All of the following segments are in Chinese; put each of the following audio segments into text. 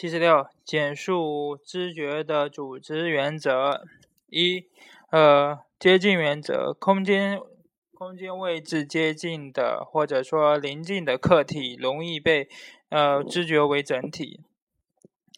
七十六，简述知觉的组织原则。一，呃，接近原则，空间空间位置接近的或者说临近的客体容易被呃知觉为整体。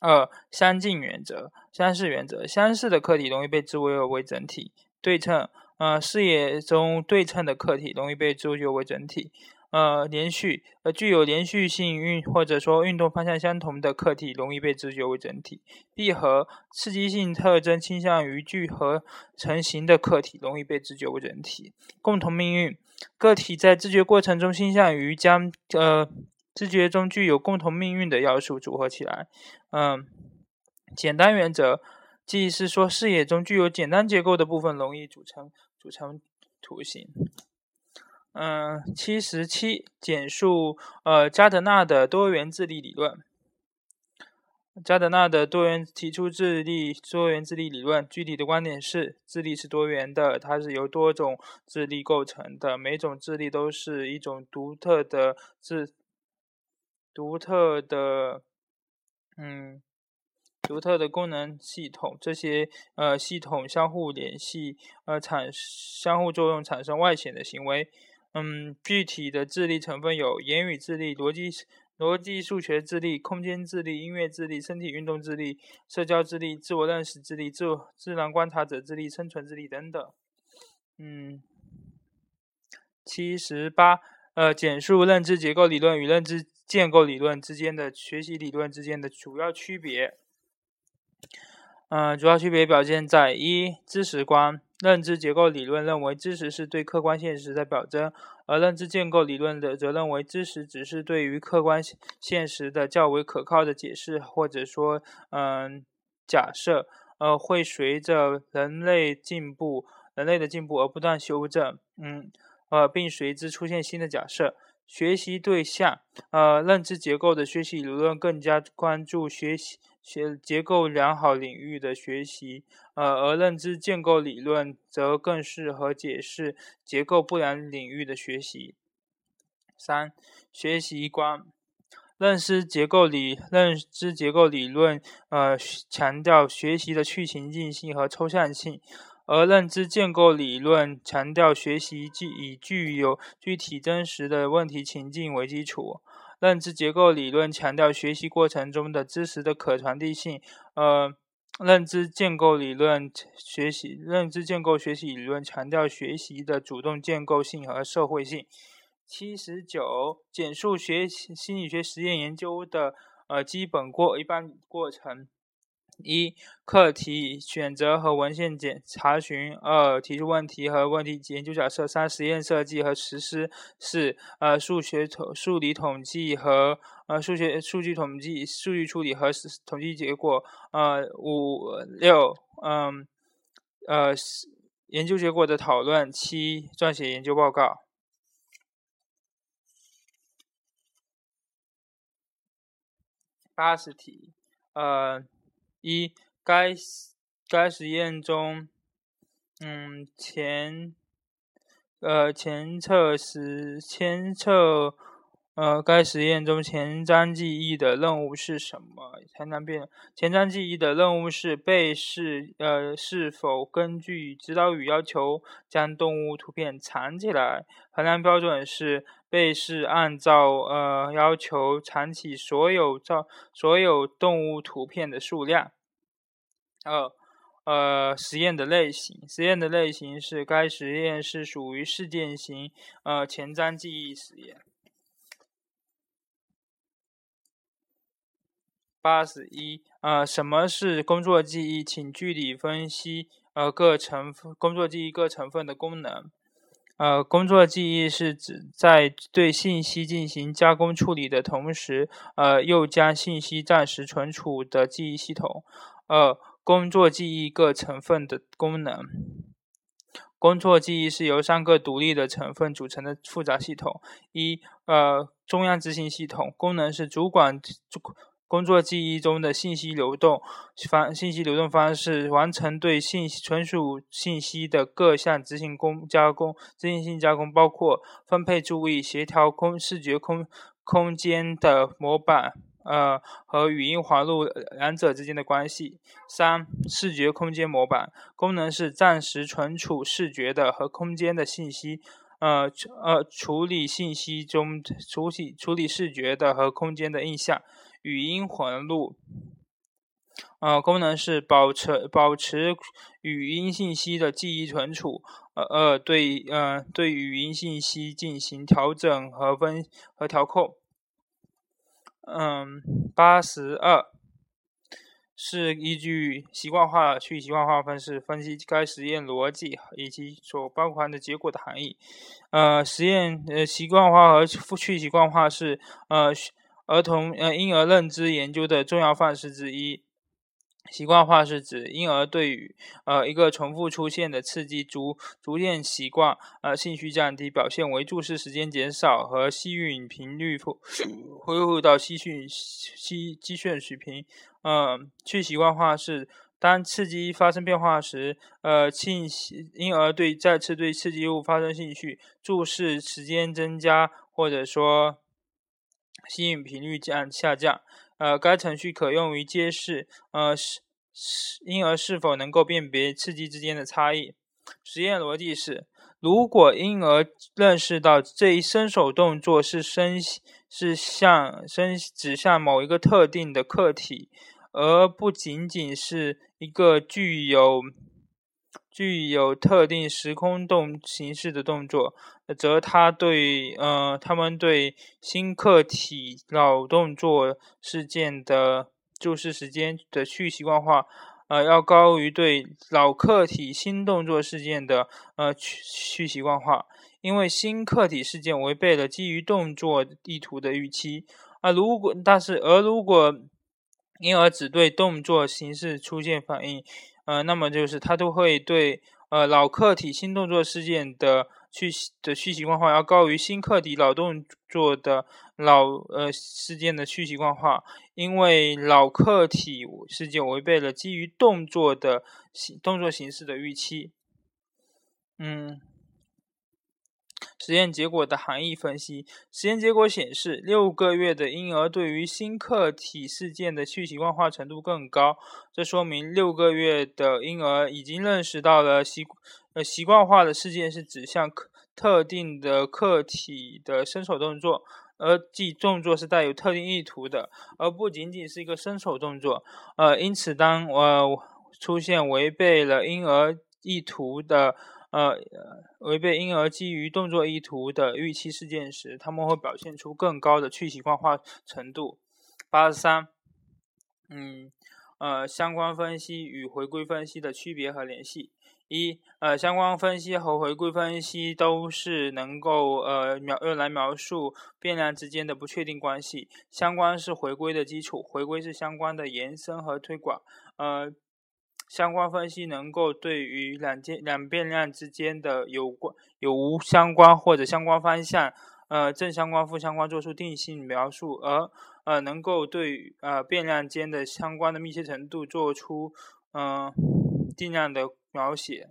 二，相近原则，相似原则，相似的客体容易被知为为整体。对称，呃，视野中对称的客体容易被知觉为整体。呃，连续，呃，具有连续性运或者说运动方向相同的客体容易被知觉为整体。闭合，刺激性特征倾向于聚合成型的客体容易被知觉为整体。共同命运，个体在知觉过程中倾向于将呃知觉中具有共同命运的要素组合起来。嗯，简单原则，即是说视野中具有简单结构的部分容易组成组成图形。嗯，七十七，简述呃加德纳的多元智力理论。加德纳的多元提出智力多元智力理论，具体的观点是智力是多元的，它是由多种智力构成的，每种智力都是一种独特的智独特的嗯独特的功能系统，这些呃系统相互联系呃产相互作用产生外显的行为。嗯，具体的智力成分有言语智力、逻辑逻辑数学智力、空间智力、音乐智力、身体运动智力、社交智力、自我认识智力、自自然观察者智力、生存智力等等。嗯，七十八，呃，简述认知结构理论与认知建构理论之间的学习理论之间的主要区别。嗯，主要区别表现在一知识观。认知结构理论认为知识是对客观现实的表征，而认知建构理论的则认为知识只是对于客观现实的较为可靠的解释，或者说，嗯，假设，呃，会随着人类进步，人类的进步而不断修正，嗯，呃，并随之出现新的假设。学习对象，呃，认知结构的学习理论更加关注学习。学结构良好领域的学习，呃，而认知建构理论则更适合解释结构不良领域的学习。三、学习观，认知结构理认知结构理论，呃，强调学习的去情境性和抽象性，而认知建构理论强调学习具以具有具体真实的问题情境为基础。认知结构理论强调学习过程中的知识的可传递性，呃，认知建构理论学习认知建构学习理论强调学习的主动建构性和社会性。七十九，简述学习心理学实验研究的呃基本过一般过程。一、课题选择和文献检查询；二、提出问题和问题研究假设；三、实验设计和实施；四、呃数学统数理统计和呃数学数据统计数据处理和统计结果；呃五六嗯呃研究结果的讨论；七、撰写研究报告。八十题，呃。一，该该实验中，嗯，前，呃，前测实前测，呃，该实验中前瞻记忆的任务是什么？前瞻变前瞻记忆的任务是被试，呃，是否根据指导语要求将动物图片藏起来？衡量标准是被试按照呃要求藏起所有照所有动物图片的数量。二，呃，实验的类型，实验的类型是该实验是属于事件型，呃，前瞻记忆实验。八十一，呃，什么是工作记忆？请具体分析，呃，各成分工作记忆各成分的功能。呃，工作记忆是指在对信息进行加工处理的同时，呃，又将信息暂时存储的记忆系统。二工作记忆各成分的功能。工作记忆是由三个独立的成分组成的复杂系统。一，呃，中央执行系统功能是主管工作记忆中的信息流动方信息流动方式，完成对信息存储信息的各项执行工加工执行性加工，包括分配注意、协调空视觉空空间的模板。呃和语音环路两者之间的关系。三、视觉空间模板功能是暂时存储视觉的和空间的信息，呃呃处理信息中处理处理视觉的和空间的印象。语音环路。呃，功能是保持保持语音信息的记忆存储，呃呃，对，呃对语音信息进行调整和分和调控。嗯，八十二是依据习惯化去习惯化方式分析该实验逻辑以及所包含的结果的含义。呃，实验呃习惯化和去习惯化是呃儿童呃婴儿认知研究的重要范式之一。习惯化是指婴儿对于呃一个重复出现的刺激逐逐渐习惯，呃兴趣降低，表现为注视时间减少和吸吮频率恢复到吸吮吸吸吮水平。嗯，去习惯化是当刺激发生变化时，呃兴婴儿对再次对刺激物发生兴趣，注视时间增加，或者说吸引频率降下降。呃，该程序可用于揭示，呃，是是婴儿是否能够辨别刺激之间的差异。实验逻辑是：如果婴儿认识到这一伸手动作是伸是向伸指向某一个特定的客体，而不仅仅是一个具有具有特定时空动形式的动作。则他对呃，他们对新客体老动作事件的注视时间的去习惯化，呃，要高于对老客体新动作事件的呃去去习惯化，因为新客体事件违背了基于动作意图的预期啊。如果但是而如果婴儿只对动作形式出现反应，呃，那么就是他都会对呃老客体新动作事件的。去的去习惯化要高于新课题老动作的老呃事件的去习惯化，因为老客体事件违背了基于动作的形动作形式的预期。嗯，实验结果的含义分析。实验结果显示，六个月的婴儿对于新客体事件的去习惯化程度更高。这说明六个月的婴儿已经认识到了习。呃，习惯化的事件是指向特特定的客体的伸手动作，而即动作是带有特定意图的，而不仅仅是一个伸手动作。呃，因此，当呃出现违背了婴儿意图的呃违背婴儿基于动作意图的预期事件时，他们会表现出更高的去习惯化程度。八十三，嗯，呃，相关分析与回归分析的区别和联系。一呃，相关分析和回归分析都是能够呃描用来描述变量之间的不确定关系。相关是回归的基础，回归是相关的延伸和推广。呃，相关分析能够对于两件两变量之间的有关有无相关或者相关方向，呃正相关负相关做出定性描述，而呃能够对呃变量间的相关的密切程度做出嗯定量的。描写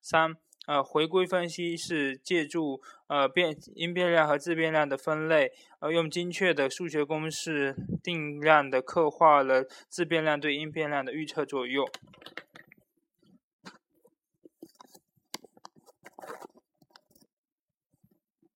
三呃回归分析是借助呃变因变量和自变量的分类，呃用精确的数学公式定量的刻画了自变量对因变量的预测作用。